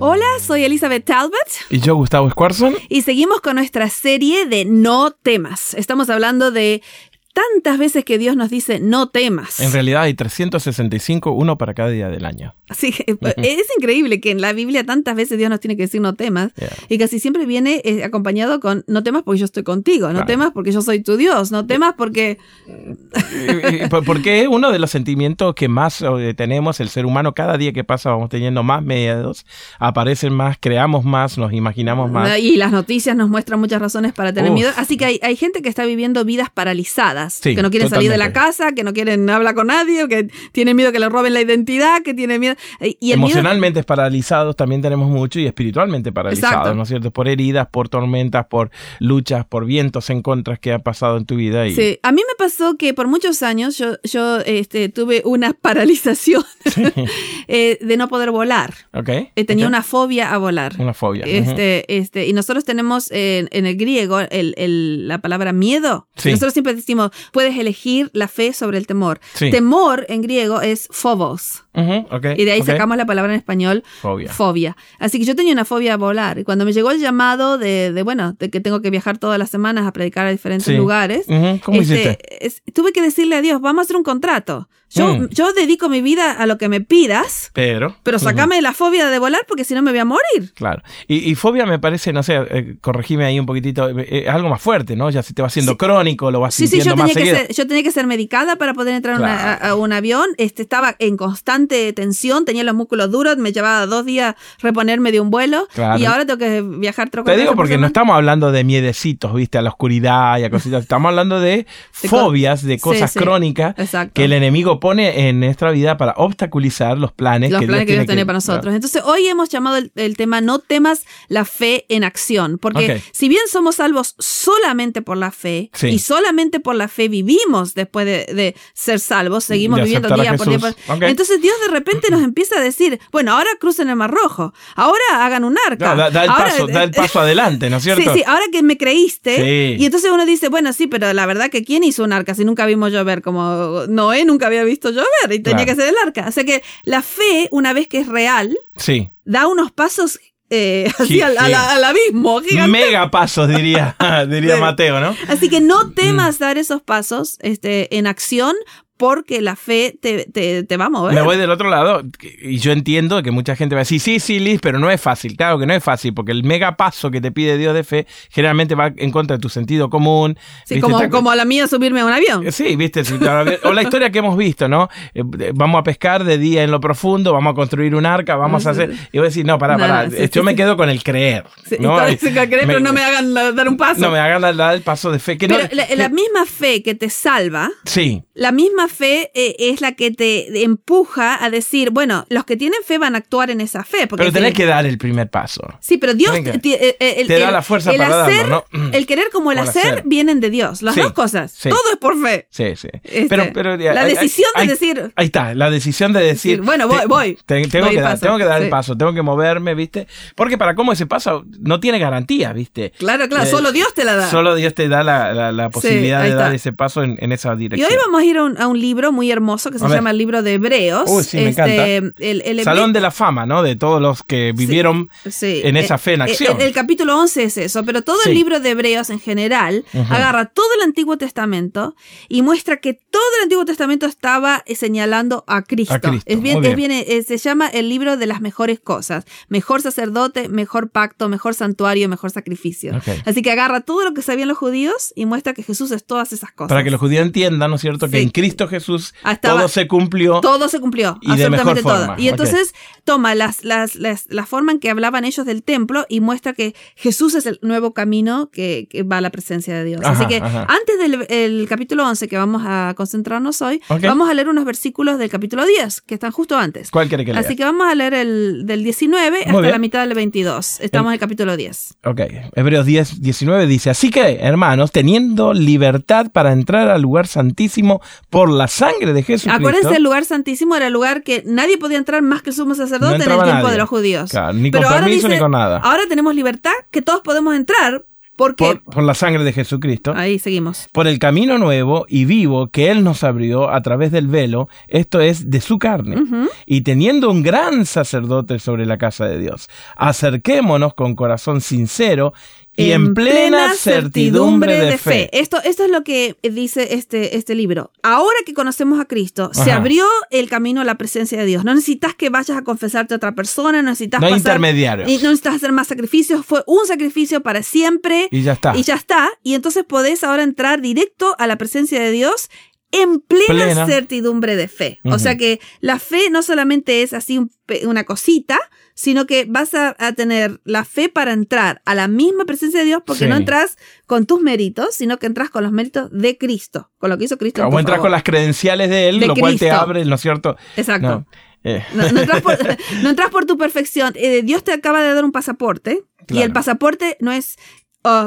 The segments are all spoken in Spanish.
Hola, soy Elizabeth Talbot. Y yo, Gustavo Squarson. Y seguimos con nuestra serie de No temas. Estamos hablando de tantas veces que Dios nos dice no temas. En realidad hay 365, uno para cada día del año. Sí, es increíble que en la Biblia tantas veces Dios nos tiene que decir no temas y casi siempre viene eh, acompañado con no temas porque yo estoy contigo, no temas porque yo soy tu Dios, no temas porque... porque es uno de los sentimientos que más eh, tenemos el ser humano, cada día que pasa vamos teniendo más miedos, aparecen más, creamos más, nos imaginamos más. Y las noticias nos muestran muchas razones para tener miedo, así que hay, hay gente que está viviendo vidas paralizadas que no quieren salir de la casa, que no quieren hablar con nadie, que tienen miedo que le roben la identidad, que tienen miedo. Y Emocionalmente paralizados también tenemos mucho y espiritualmente paralizados, ¿no es cierto? Por heridas, por tormentas, por luchas, por vientos en contras que ha pasado en tu vida. Y... Sí, a mí me pasó que por muchos años yo, yo este, tuve una paralización eh, de no poder volar. Okay. Eh, tenía una fobia a volar. Una fobia. Este, este, y nosotros tenemos en, el griego el, la palabra miedo. Nosotros siempre decimos, puedes elegir la fe sobre el temor. Temor en griego es phobos. Y de ahí sacamos la palabra en español fobia. Así que yo tenía una fobia a volar. Y cuando me llegó el llamado de, bueno, de que tengo que viajar todas las semanas a predicar a diferentes lugares, este, tuve que decirle a Dios, vamos a hacer un contrato. Yo, mm. yo dedico mi vida a lo que me pidas, pero, pero sacame la fobia de volar porque si no me voy a morir. Claro. Y, fobia me parece, no sé, eh, corregime ahí un poquitito, es eh, algo más fuerte, ¿no? Ya se te va haciendo crónico, lo vas sí, sintiendo sí, yo tenía Que ser, yo tenía que ser medicada para poder entrar a, un avión. Este, estaba en constante tensión, tenía los músculos duros, me llevaba dos días reponerme de un vuelo y ahora tengo que viajar Te digo porque no estamos hablando de miedecitos, viste, a la oscuridad y a cositas. Estamos hablando de fobias, de cosas crónicas que el enemigo pone en nuestra vida para obstaculizar los planes los que planes Dios, que tiene para nosotros. Entonces, hoy hemos llamado el, tema No temas la fe en acción, porque si bien somos salvos solamente por la fe y solamente por la fe vivimos después de, ser salvos, seguimos viviendo día por día. Entonces, Dios de repente nos empieza a decir, bueno, ahora crucen el Mar Rojo, ahora hagan un arca. da, el paso, da, el paso, adelante, ¿no es cierto? Sí, sí, ahora que me creíste. Y entonces uno dice, bueno, sí, pero la verdad que ¿quién hizo un arca si nunca vimos llover? Como Noé nunca había visto llover y tenía que ser el arca. O sea que la fe, una vez que es real, sí. da unos pasos eh, así al, abismo. Mega pasos, diría, diría Mateo, ¿no? Así que no temas mm. dar esos pasos este, en acción porque la fe te, te, va a mover. Me voy del otro lado y yo entiendo que mucha gente va a decir, sí, sí, Liz, pero no es fácil. Claro que no es fácil, porque el mega paso que te pide Dios de fe generalmente va en contra de tu sentido común. Sí, como, como a la mía subirme a un avión. Eh, sí, viste, o la historia que hemos visto, ¿no? Eh, vamos a pescar de día en lo profundo, vamos a construir un arca, vamos a hacer... Y voy a decir, no, pará, pará, yo me quedo con el creer. ¿no? creer, pero no me hagan dar un paso. No me hagan dar el paso de fe. Que pero la misma fe que te salva, sí. la misma fe eh, es la que te empuja a decir, bueno, los que tienen fe van a actuar en esa fe. pero tenés que dar el primer paso. Sí, pero Dios te, eh, eh, da la fuerza para hacer, ¿no? El querer como el, hacer, vienen de Dios. Las dos cosas. Todo es por fe. Sí, sí. Este, pero, la decisión de decir. Ahí está, la decisión de decir. bueno, voy, voy. tengo, que dar, tengo, que dar, el paso, tengo que moverme, ¿viste? Porque para cómo ese paso no tiene garantía, ¿viste? Claro, claro, solo Dios te la da. Solo Dios te da la, la, posibilidad de dar ese paso en, esa dirección. Y hoy vamos a ir a un, a un libro muy hermoso que se llama el libro de Hebreos. este, El, Salón de la fama, ¿no? De todos los que vivieron en esa eh, fe en acción. El, capítulo 11 es eso, pero todo el libro de Hebreos en general agarra todo el Antiguo Testamento y muestra que todo el Antiguo Testamento estaba señalando a Cristo. Es bien, Es bien eh, se llama el libro de las mejores cosas. Mejor sacerdote, mejor pacto, mejor santuario, mejor sacrificio. Así que agarra todo lo que sabían los judíos y muestra que Jesús es todas esas cosas. Para que los judíos entiendan, ¿no es cierto? Que en Cristo Jesús todo se cumplió. Todo se cumplió, y absolutamente todo. Y entonces toma las, las, las, la forma en que hablaban ellos del templo y muestra que Jesús es el nuevo camino que, va a la presencia de Dios. Así que antes antes del capítulo 11, que vamos a concentrarnos hoy, vamos a leer unos versículos del capítulo 10, que están justo antes. ¿Cuál quiere que lea? Así que vamos a leer el del 19 hasta la mitad del 22. Estamos en el capítulo 10. Ok, Hebreos 10, 19 dice, así que, hermanos, teniendo libertad para entrar al lugar santísimo por la sangre de Jesucristo. Acuérdense, el lugar santísimo era el lugar que nadie podía entrar más que el sumo sacerdote en el tiempo de los judíos. ni con permiso ni con nada. Ahora tenemos libertad que todos podemos entrar ¿Por qué? Por, la sangre de Jesucristo. Ahí seguimos. Por el camino nuevo y vivo que Él nos abrió a través del velo, esto es de su carne. Y teniendo un gran sacerdote sobre la casa de Dios, acerquémonos con corazón sincero y en, plena, certidumbre de, fe. Esto, esto es lo que dice este, este libro. Ahora que conocemos a Cristo, se abrió el camino a la presencia de Dios. No necesitas que vayas a confesarte a otra persona, no necesitas no pasar, intermediarios. Y no necesitas hacer más sacrificios. Fue un sacrificio para siempre. Y ya está. Y ya está. Y entonces podés ahora entrar directo a la presencia de Dios en plena, certidumbre de fe. O sea que la fe no solamente es así una cosita, sino que vas a, tener la fe para entrar a la misma presencia de Dios porque no entras con tus méritos, sino que entras con los méritos de Cristo, con lo que hizo Cristo. O entras con las credenciales de Él, lo cual te abre, ¿no es cierto? Exacto. Eh. No. entras, por, tu perfección. Eh, Dios te acaba de dar un pasaporte y el pasaporte no es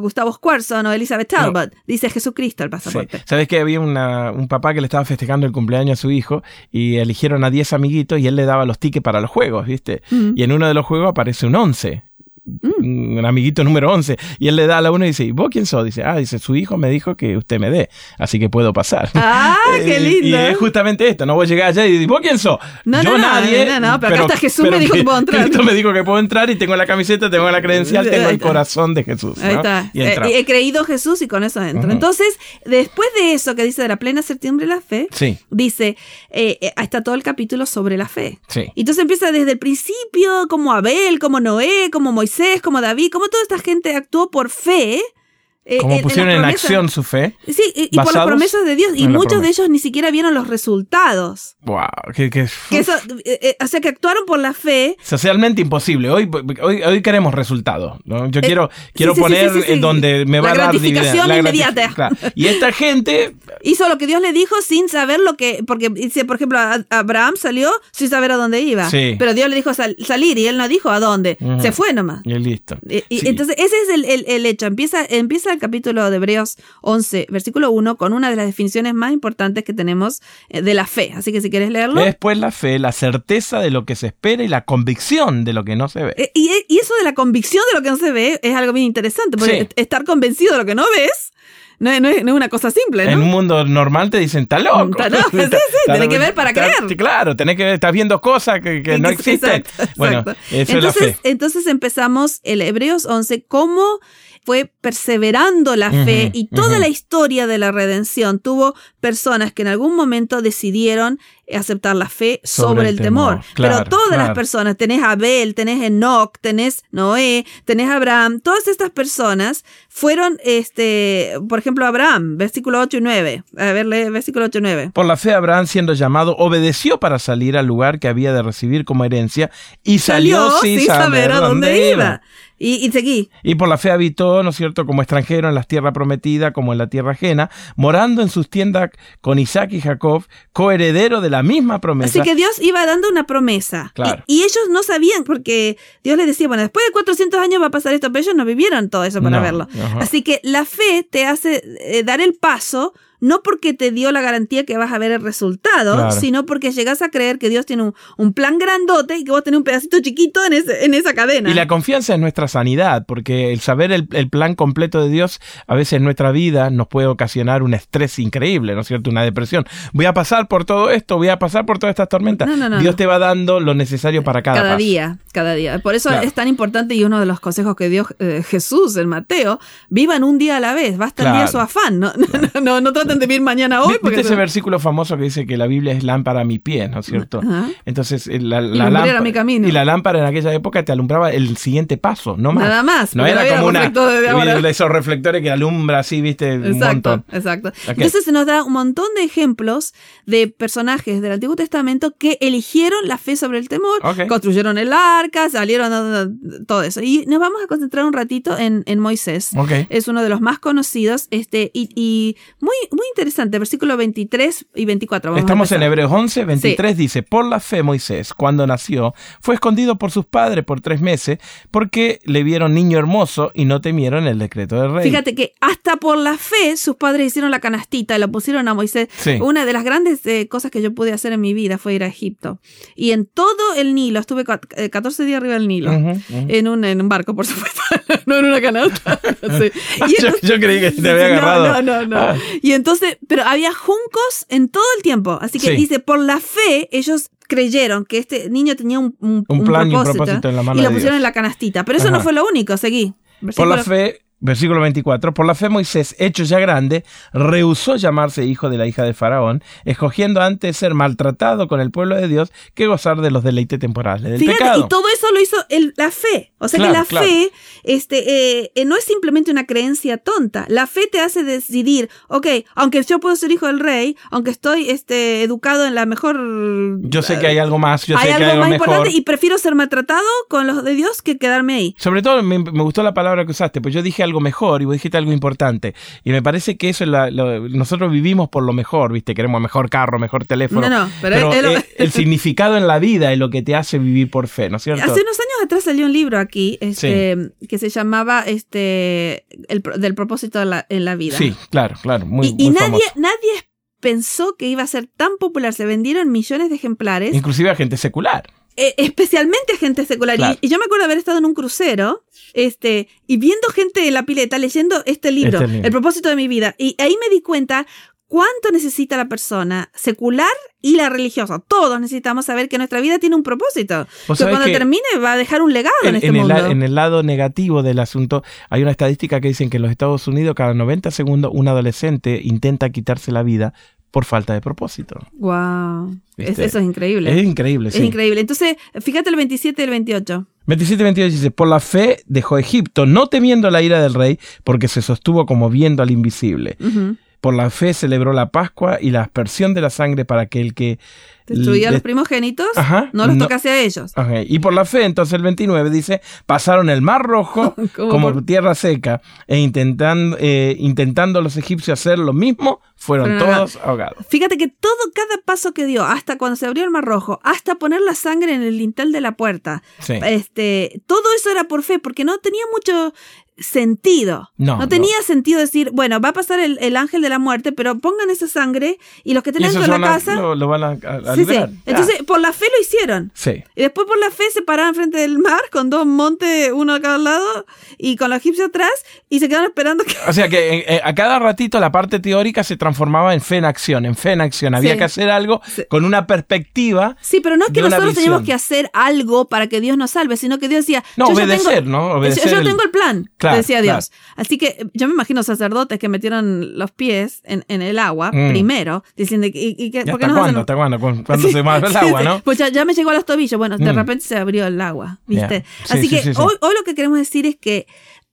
Gustavo Squarson o Elizabeth Talbot. Dice Jesucristo el pasaporte. ¿Sabes que había un papá que le estaba festejando el cumpleaños a su hijo y eligieron a 10 amiguitos y él le daba los tickets para los juegos, ¿viste? Mm. Y en uno de los juegos aparece un 11 un amiguito número 11, y él le da a la uno y dice, ¿y vos quién sos? Dice, ah, dice, su hijo me dijo que usted me dé, así que puedo pasar. Ah, qué lindo. Y, es justamente esto, no voy a llegar allá y decir, ¿vos quién sos? No, Yo no, nadie. No, no, pero, acá está Jesús me dijo que, puedo entrar. Cristo me dijo que puedo entrar y tengo la camiseta, tengo la credencial, tengo el corazón de Jesús. Ahí está. Eh, he creído Jesús y con eso entro. Entonces, después de eso que dice de la plena septiembre de la fe, dice, eh, eh, está todo el capítulo sobre la fe. Sí. Entonces empieza desde el principio, como Abel, como Noé, como Moisés, como David, como toda esta gente actuó por fe. Eh, como pusieron en, acción su fe. Sí, y, por las promesas de Dios. Y muchos de ellos ni siquiera vieron los resultados. ¡Wow! Que, que, eso, eh, eh, o sea, que actuaron por la fe. Socialmente imposible. Hoy, hoy, hoy queremos resultados. Yo quiero, quiero poner en donde me va a dar gratificación inmediata. Y esta gente. Hizo lo que Dios le dijo sin saber lo que. Porque, dice, por ejemplo, Abraham salió sin saber a dónde iba. Pero Dios le dijo salir y él no dijo a dónde. Se fue nomás. Y listo. Y, Entonces, ese es el, el, el hecho. Empieza, empieza capítulo de Hebreos 11, versículo 1, con una de las definiciones más importantes que tenemos eh, de la fe. Así que si quieres leerlo. Después la fe, la certeza de lo que se espera y la convicción de lo que no se ve. Eh, y, eso de la convicción de lo que no se ve es algo bien interesante, porque estar convencido de lo que no ves no, es, una cosa simple, ¿no? En un mundo normal te dicen, está loco. sí, sí, tenés que ver para creer. Claro, tenés que ver, estás viendo cosas que, no existen. bueno, eso es la fe. Entonces empezamos el Hebreos 11, cómo fue perseverando la fe y toda la historia de la redención. Tuvo personas que en algún momento decidieron aceptar la fe sobre, el temor. Pero todas las personas, tenés Abel, tenés Enoch, tenés Noé, tenés Abraham, todas estas personas fueron, este, por ejemplo, Abraham, versículo 8 y 9. A ver, lee versículo 8 y 9. Por la fe Abraham siendo llamado, obedeció para salir al lugar que había de recibir como herencia y salió, sin, saber, a dónde iba. Y, y, seguí. Y por la fe habitó, ¿no es cierto?, como extranjero en las tierras prometidas, como en la tierra ajena, morando en sus tiendas con Isaac y Jacob, coheredero de la misma promesa. Así que Dios iba dando una promesa. Claro. Y, ellos no sabían, porque Dios les decía, bueno, después de 400 años va a pasar esto, pero ellos no vivieron todo eso para verlo. Así que la fe te hace eh, dar el paso no porque te dio la garantía que vas a ver el resultado, sino porque llegas a creer que Dios tiene un, plan grandote y que vos tenés un pedacito chiquito en, en esa cadena. Y la confianza en nuestra sanidad, porque el saber el, plan completo de Dios a veces en nuestra vida nos puede ocasionar un estrés increíble, ¿no es cierto? Una depresión. Voy a pasar por todo esto, voy a pasar por todas estas tormentas. Dios te va dando lo necesario para cada Cada día, cada día. Por eso es tan importante y uno de los consejos que dio eh, Jesús en Mateo, vivan un día a la vez, basta el día su afán, no, no, no, no traten de vivir mañana hoy. ¿Viste ese versículo famoso que dice que la Biblia es lámpara a mi pie, ¿no es cierto? Entonces, eh, la, la lámpara, mi camino. y la lámpara en aquella época te alumbraba el siguiente paso, no más. Nada más. No era como una de esos reflectores que alumbra así, viste, un montón. Exacto. Entonces se nos da un montón de ejemplos de personajes del Antiguo Testamento que eligieron la fe sobre el temor, construyeron el arca, salieron todo eso. Y nos vamos a concentrar un ratito en, en Moisés. Es uno de los más conocidos este, y, muy, muy interesante, versículo 23 y 24. Estamos en Hebreos 11, 23 dice, por la fe Moisés, cuando nació, fue escondido por sus padres por tres meses porque le vieron niño hermoso y no temieron el decreto del rey. Fíjate que hasta por la fe sus padres hicieron la canastita y lo pusieron a Moisés. Una de las grandes eh, cosas que yo pude hacer en mi vida fue ir a Egipto. Y en todo el Nilo, estuve 14 eh, días arriba del Nilo, en, un, en un barco, por supuesto, no en una canasta. yo, creí que te había agarrado. No, no, no. Ah. Y entonces, pero había juncos en todo el tiempo. Así que dice, por la fe, ellos creyeron que este niño tenía un, un, propósito, y, lo pusieron en la canastita. Pero eso no fue lo único, seguí. Por la fe, Versículo 24. Por la fe Moisés, hecho ya grande, rehusó llamarse hijo de la hija de Faraón, escogiendo antes ser maltratado con el pueblo de Dios que gozar de los deleites temporales del pecado. Y todo eso lo hizo el, la fe. O sea que la fe este, eh, no es simplemente una creencia tonta. La fe te hace decidir, ok, aunque yo puedo ser hijo del rey, aunque estoy este, educado en la mejor... Yo sé que hay algo más, yo hay sé algo que hay más importante y prefiero ser maltratado con los de Dios que quedarme ahí. Sobre todo me, me gustó la palabra que usaste, pues yo dije algo mejor y vos dijiste algo importante. Y me parece que eso es la, nosotros vivimos por lo mejor, ¿viste? Queremos mejor carro, mejor teléfono. No, no, pero, el, significado en la vida es lo que te hace vivir por fe, ¿no es cierto? Hace unos años atrás salió un libro aquí este, que se llamaba este el, del propósito en la, vida. Sí, claro, claro. Muy, y, y nadie, nadie pensó que iba a ser tan popular. Se vendieron millones de ejemplares. Inclusive a gente secular. Eh, especialmente gente secular. Y, yo me acuerdo haber estado en un crucero este, y viendo gente en la pileta leyendo este libro, este El propósito de mi vida. Y ahí me di cuenta cuánto necesita la persona secular y la religiosa. Todos necesitamos saber que nuestra vida tiene un propósito. Que cuando termine va a dejar un legado en, este mundo. en el lado negativo del asunto, hay una estadística que dicen que en los Estados Unidos cada 90 segundos un adolescente intenta quitarse la vida por falta de propósito. Wow. eso es increíble. Es increíble, sí. Es increíble. Entonces, fíjate el 27 y el 28. 27 y 28 dice, por la fe dejó Egipto, no temiendo la ira del rey, porque se sostuvo como viendo al invisible. Por la fe celebró la Pascua y la aspersión de la sangre para que el que destruía a los primogénitos, no los tocase a ellos. Y por la fe, entonces el 29 dice, pasaron el mar rojo como tierra seca e intentando, eh, intentando los egipcios hacer lo mismo, fueron, todos ahogados. Fíjate que todo, cada paso que dio, hasta cuando se abrió el mar rojo, hasta poner la sangre en el lintel de la puerta, este, todo eso era por fe, porque no tenía mucho sentido. No, no tenía sentido decir, bueno, va a pasar el, ángel de la muerte, pero pongan esa sangre y los que tienen en la casa... Lo, van a, entonces, por la fe lo hicieron. Sí. Y después por la fe se pararon frente del mar con dos montes, uno a cada lado, y con los egipcios atrás, y se quedaron esperando que... O sea que eh, a cada ratito la parte teórica se transformaba en fe en acción, en fe en acción. Había que hacer algo con una perspectiva. Sí, pero no es que nosotros teníamos que hacer algo para que Dios nos salve, sino que Dios decía... No, obedecer, ¿no? Obedecer yo, tengo el plan, decía Dios. Así que yo me imagino sacerdotes que metieron los pies en, el agua mm. primero, diciendo... ¿y, y, ¿Hasta, cuándo, ¿Hasta cuándo? ¿Cuándo se mueve el agua, no? Pues ya, me llegó a los tobillos. Bueno, de mm. repente se abrió el agua, ¿viste? Así que hoy, hoy lo que queremos decir es que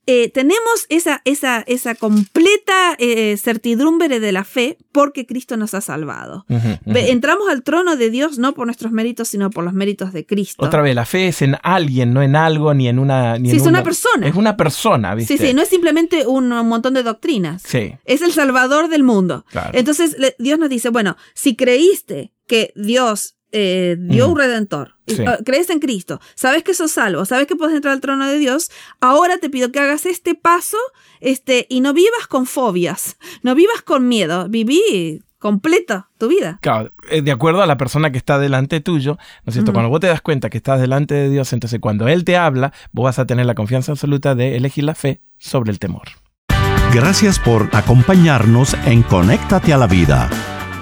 eh, tenemos esa, esa, esa completa eh, certidumbre de la fe porque Cristo nos ha salvado. Entramos al trono de Dios no por nuestros méritos, sino por los méritos de Cristo. Otra vez, la fe es en alguien, no en algo, ni en una... Ni sí, es una, persona. Es una persona, ¿viste? Sí, sí, no es simplemente un, montón de doctrinas. Sí. Es el salvador del mundo. Entonces, Dios nos dice, bueno, si creíste que Dios eh, dio un redentor, ah, crees en Cristo, sabes que sos salvo, sabes que puedes entrar al trono de Dios, ahora te pido que hagas este paso este, y no vivas con fobias, no vivas con miedo, viví completa tu vida. Claro, eh, de acuerdo a la persona que está delante tuyo, ¿no es cierto? Cuando vos te das cuenta que estás delante de Dios, entonces cuando Él te habla, vos vas a tener la confianza absoluta de elegir la fe sobre el temor. Gracias por acompañarnos en Conéctate a la Vida.